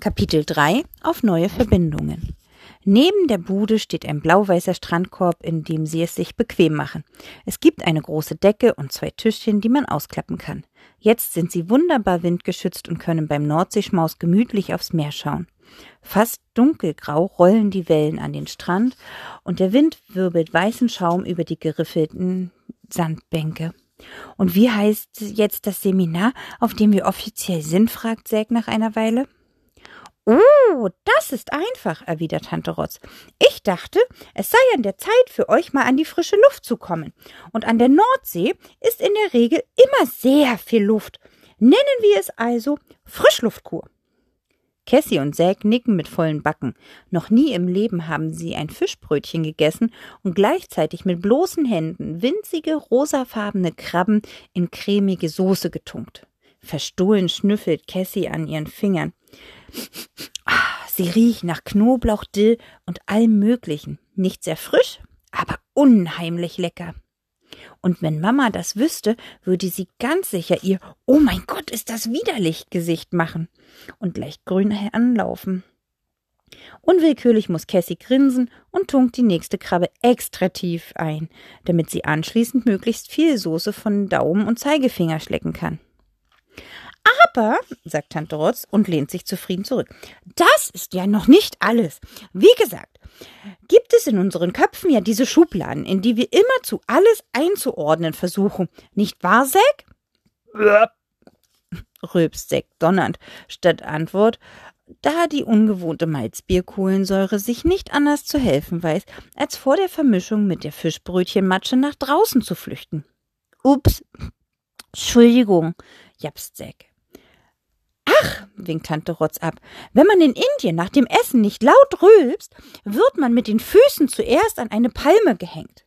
Kapitel 3 auf neue Verbindungen. Neben der Bude steht ein blau-weißer Strandkorb, in dem sie es sich bequem machen. Es gibt eine große Decke und zwei Tischchen, die man ausklappen kann. Jetzt sind sie wunderbar windgeschützt und können beim Nordseeschmaus gemütlich aufs Meer schauen. Fast dunkelgrau rollen die Wellen an den Strand und der Wind wirbelt weißen Schaum über die geriffelten Sandbänke. Und wie heißt jetzt das Seminar, auf dem wir offiziell sind? fragt Säg nach einer Weile. Oh, das ist einfach, erwidert Tante Rotz. Ich dachte, es sei an der Zeit für euch mal an die frische Luft zu kommen. Und an der Nordsee ist in der Regel immer sehr viel Luft. Nennen wir es also Frischluftkur. Cassie und Zack nicken mit vollen Backen. Noch nie im Leben haben sie ein Fischbrötchen gegessen und gleichzeitig mit bloßen Händen winzige rosafarbene Krabben in cremige Soße getunkt. Verstohlen schnüffelt Cassie an ihren Fingern. Ah, sie riecht nach Knoblauch, Dill und allem Möglichen. Nicht sehr frisch, aber unheimlich lecker. Und wenn Mama das wüsste, würde sie ganz sicher ihr Oh mein Gott, ist das widerlich Gesicht machen und leicht grün anlaufen. Unwillkürlich muss Cassie grinsen und tunkt die nächste Krabbe extra tief ein, damit sie anschließend möglichst viel Soße von Daumen und Zeigefinger schlecken kann. Aber, sagt Tante Rotz und lehnt sich zufrieden zurück, das ist ja noch nicht alles. Wie gesagt, gibt es in unseren Köpfen ja diese Schubladen, in die wir immer zu alles einzuordnen versuchen. Nicht wahr, Zack? rülpst Zack donnernd, statt Antwort, da die ungewohnte Malzbierkohlensäure sich nicht anders zu helfen weiß, als vor der Vermischung mit der Fischbrötchenmatsche nach draußen zu flüchten. Ups, Entschuldigung, japst Zack. Ach, winkt Tante Rotz ab, wenn man in Indien nach dem Essen nicht laut rülpst, wird man mit den Füßen zuerst an eine Palme gehängt.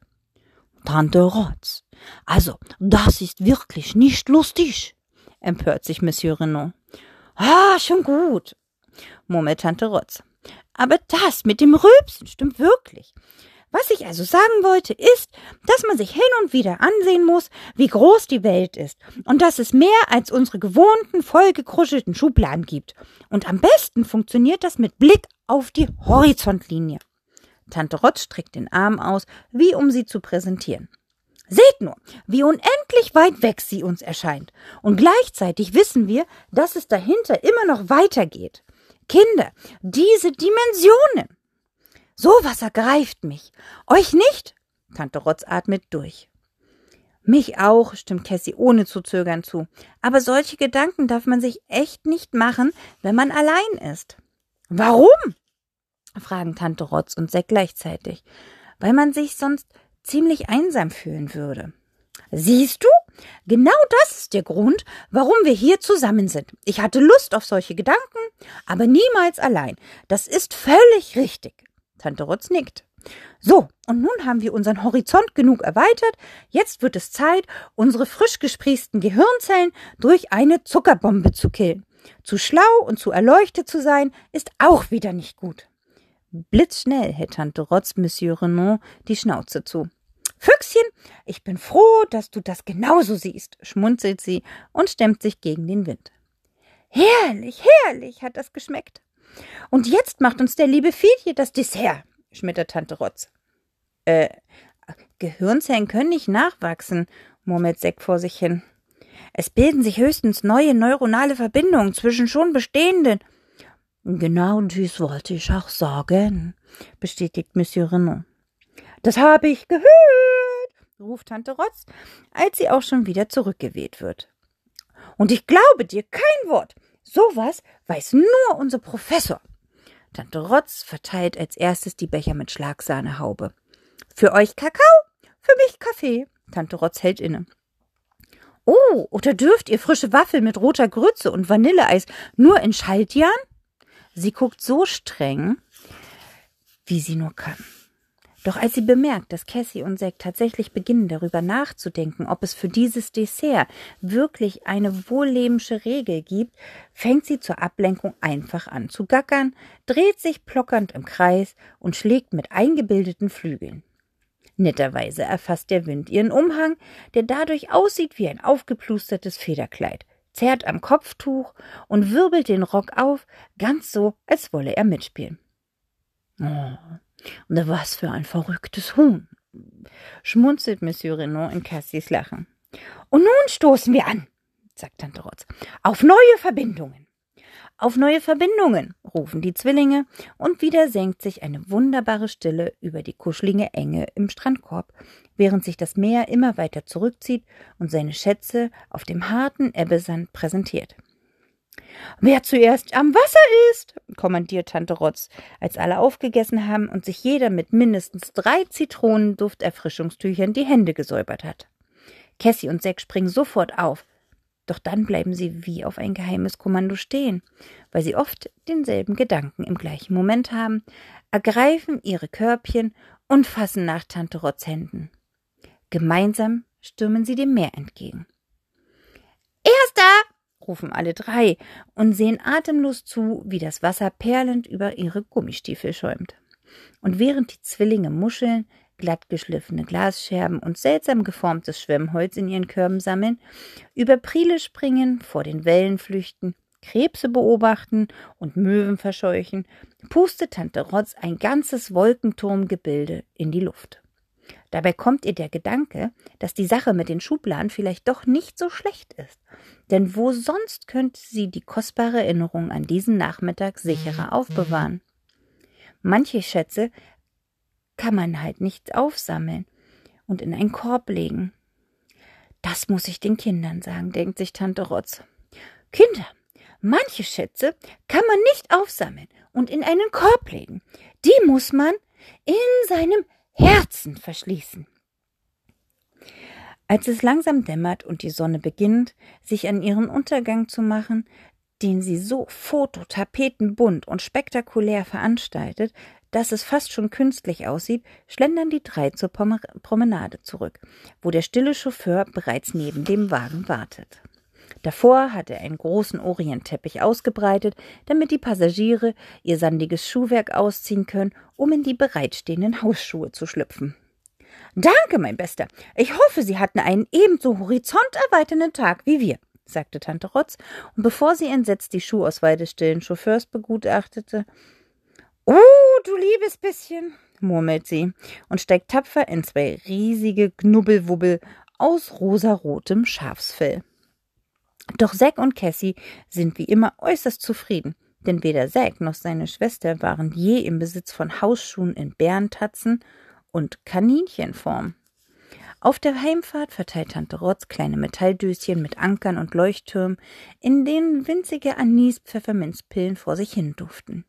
Tante Rotz, also, das ist wirklich nicht lustig, empört sich Monsieur Renaud. Ah, schon gut, murmelt Tante Rotz. Aber das mit dem Rülpsen stimmt wirklich. Was ich also sagen wollte, ist, dass man sich hin und wieder ansehen muss, wie groß die Welt ist und dass es mehr als unsere gewohnten, vollgekruschelten Schubladen gibt. Und am besten funktioniert das mit Blick auf die Horizontlinie. Tante Rotz streckt den Arm aus, wie um sie zu präsentieren. Seht nur, wie unendlich weit weg sie uns erscheint. Und gleichzeitig wissen wir, dass es dahinter immer noch weitergeht. Kinder, diese Dimensionen. Sowas ergreift mich. Euch nicht? Tante Rotz atmet durch. Mich auch, stimmt Cassie ohne zu zögern zu. Aber solche Gedanken darf man sich echt nicht machen, wenn man allein ist. Warum? fragen Tante Rotz und Zack gleichzeitig. Weil man sich sonst ziemlich einsam fühlen würde. Siehst du? Genau das ist der Grund, warum wir hier zusammen sind. Ich hatte Lust auf solche Gedanken, aber niemals allein. Das ist völlig richtig. Tante Rotz nickt. So, und nun haben wir unseren Horizont genug erweitert. Jetzt wird es Zeit, unsere frisch gesprießten Gehirnzellen durch eine Zuckerbombe zu killen. Zu schlau und zu erleuchtet zu sein, ist auch wieder nicht gut. Blitzschnell hält Tante Rotz Monsieur Renaud die Schnauze zu. Füchschen, ich bin froh, dass du das genauso siehst, schmunzelt sie und stemmt sich gegen den Wind. Herrlich, herrlich hat das geschmeckt. Und jetzt macht uns der liebe Fiedje das Dessert, schmettert Tante Rotz. Äh, Gehirnzellen können nicht nachwachsen, murmelt Seck vor sich hin. Es bilden sich höchstens neue neuronale Verbindungen zwischen schon bestehenden. Genau dies wollte ich auch sagen, bestätigt Monsieur Renaud. Das habe ich gehört, ruft Tante Rotz, als sie auch schon wieder zurückgeweht wird. Und ich glaube dir kein Wort. Sowas weiß nur unser Professor. Tante Rotz verteilt als erstes die Becher mit Schlagsahnehaube. Für euch Kakao, für mich Kaffee. Tante Rotz hält inne. Oh, oder dürft ihr frische Waffel mit roter Grütze und Vanilleeis nur in Schaltjahren? Sie guckt so streng, wie sie nur kann. Doch als sie bemerkt, dass Cassie und Zack tatsächlich beginnen, darüber nachzudenken, ob es für dieses Dessert wirklich eine wohllebensche Regel gibt, fängt sie zur Ablenkung einfach an zu gackern, dreht sich plockernd im Kreis und schlägt mit eingebildeten Flügeln. Netterweise erfasst der Wind ihren Umhang, der dadurch aussieht wie ein aufgeplustertes Federkleid. zerrt am Kopftuch und wirbelt den Rock auf, ganz so, als wolle er mitspielen. Oh, und was für ein verrücktes Huhn, schmunzelt Monsieur Renaud in Cassies Lachen. Und nun stoßen wir an, sagt Tante Rotz, auf neue Verbindungen. Auf neue Verbindungen, rufen die Zwillinge, und wieder senkt sich eine wunderbare Stille über die kuschelige Enge im Strandkorb, während sich das Meer immer weiter zurückzieht und seine Schätze auf dem harten Ebbesand präsentiert. Wer zuerst am Wasser ist, kommandiert Tante Rotz, als alle aufgegessen haben und sich jeder mit mindestens drei Zitronendufterfrischungstüchern die Hände gesäubert hat. Cassie und Zack springen sofort auf, doch dann bleiben sie wie auf ein geheimes Kommando stehen, weil sie oft denselben Gedanken im gleichen Moment haben, ergreifen ihre Körbchen und fassen nach Tante Rotz Händen. Gemeinsam stürmen sie dem Meer entgegen. Erster! Rufen alle drei und sehen atemlos zu, wie das Wasser perlend über ihre Gummistiefel schäumt. Und während die Zwillinge Muscheln, glattgeschliffene Glasscherben und seltsam geformtes Schwemmholz in ihren Körben sammeln, über Priele springen, vor den Wellen flüchten, Krebse beobachten und Möwen verscheuchen, pustet Tante Rotz ein ganzes Wolkenturmgebilde in die Luft. Dabei kommt ihr der Gedanke, dass die Sache mit den Schubladen vielleicht doch nicht so schlecht ist. Denn wo sonst könnte sie die kostbare Erinnerung an diesen Nachmittag sicherer aufbewahren? Manche Schätze kann man halt nicht aufsammeln und in einen Korb legen. Das muss ich den Kindern sagen, denkt sich Tante Rotz. Kinder, manche Schätze kann man nicht aufsammeln und in einen Korb legen. Die muss man in seinem Herzen verschließen. Als es langsam dämmert und die Sonne beginnt, sich an ihren Untergang zu machen, den sie so fototapetenbunt und spektakulär veranstaltet, dass es fast schon künstlich aussieht, schlendern die drei zur Promenade zurück, wo der stille Chauffeur bereits neben dem Wagen wartet. Davor hat er einen großen Orientteppich ausgebreitet, damit die Passagiere ihr sandiges Schuhwerk ausziehen können, um in die bereitstehenden Hausschuhe zu schlüpfen. Danke, mein Bester. Ich hoffe, Sie hatten einen ebenso horizonterweiternden Tag wie wir, sagte Tante Rotz, und bevor sie entsetzt die Schuhauswahl des stillen Chauffeurs begutachtete, Oh, du liebes bisschen, murmelt sie und steigt tapfer in zwei riesige Knubbelwubbel aus rosarotem Schafsfell. Doch Zack und Cassie sind wie immer äußerst zufrieden, denn weder Zack noch seine Schwester waren je im Besitz von Hausschuhen in Bärentatzen und Kaninchenform. Auf der Heimfahrt verteilt Tante Rotz kleine Metalldöschen mit Ankern und Leuchttürmen, in denen winzige Anis-Pfefferminzpillen vor sich hin duften.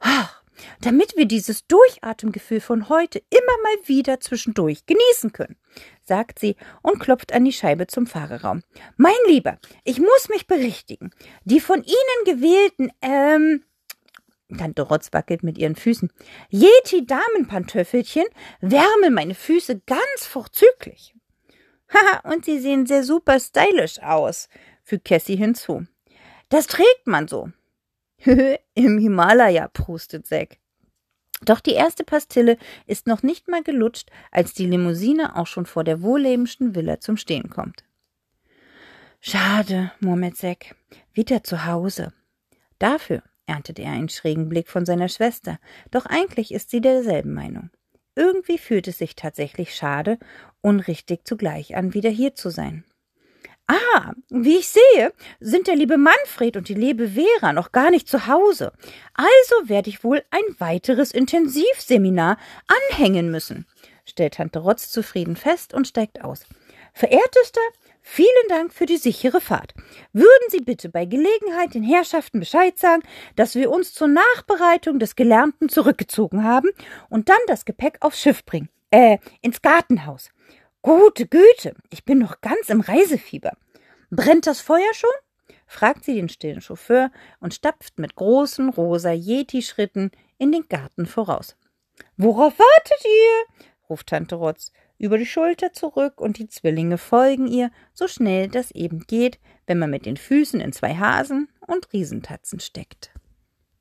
Ach, damit wir dieses Durchatemgefühl von heute immer mal wieder zwischendurch genießen können, sagt sie und klopft an die Scheibe zum Fahrerraum. Mein Lieber, ich muss mich berichtigen. Die von Ihnen gewählten, ähm, Tante Rotz wackelt mit ihren Füßen. Yeti-Damenpantöffelchen wärmen meine Füße ganz vorzüglich. Haha, und sie sehen sehr super stylisch aus, fügt Cassie hinzu. Das trägt man so. Im Himalaya, prustet Zack. Doch die erste Pastille ist noch nicht mal gelutscht, als die Limousine auch schon vor der wohllebenden Villa zum Stehen kommt. Schade, murmelt Zack. Wieder zu Hause. Dafür erntet er einen schrägen Blick von seiner Schwester, doch eigentlich ist sie derselben Meinung. Irgendwie fühlt es sich tatsächlich schade, unrichtig zugleich an, wieder hier zu sein. Ah, wie ich sehe, sind der liebe Manfred und die liebe Vera noch gar nicht zu Hause. Also werde ich wohl ein weiteres Intensivseminar anhängen müssen, stellt Tante Rotz zufrieden fest und steigt aus. Verehrtester, vielen Dank für die sichere Fahrt. Würden Sie bitte bei Gelegenheit den Herrschaften Bescheid sagen, dass wir uns zur Nachbereitung des Gelernten zurückgezogen haben und dann das Gepäck aufs Schiff bringen, äh, ins Gartenhaus. Gute Güte, ich bin noch ganz im Reisefieber. Brennt das Feuer schon? fragt sie den stillen Chauffeur und stapft mit großen rosa Yeti-Schritten in den Garten voraus. Worauf wartet ihr? ruft Tante Rotz über die Schulter zurück und die Zwillinge folgen ihr, so schnell das eben geht, wenn man mit den Füßen in zwei Hasen und Riesentatzen steckt.